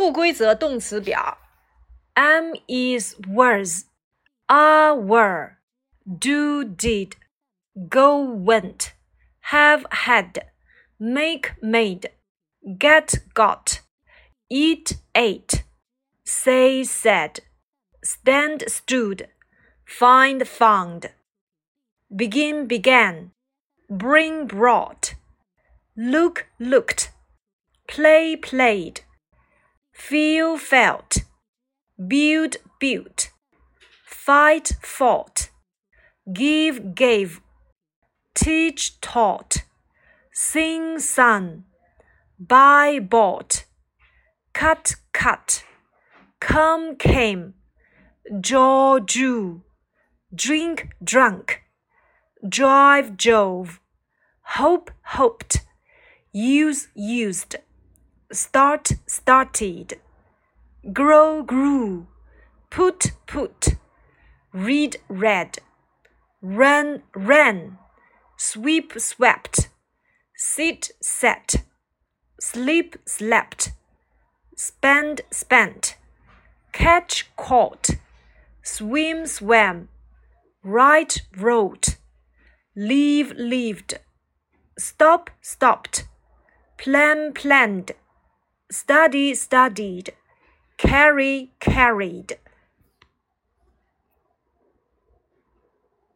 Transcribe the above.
不规则动词表 am is was, are were, do did, go went, have had, make made, get got, eat ate, say said, stand stood, find found, begin began, bring brought, look looked, play played feel felt, build built, fight fought, give gave, teach taught, sing sung, buy bought, cut cut, come came, jaw drew, drink drunk, drive drove, hope hoped, use used start started, grow grew, put put, read read, run ran, sweep swept, sit sat, sleep slept, spend spent, catch caught, swim swam, write wrote, leave lived, stop stopped, plan planned study studied, carry carried.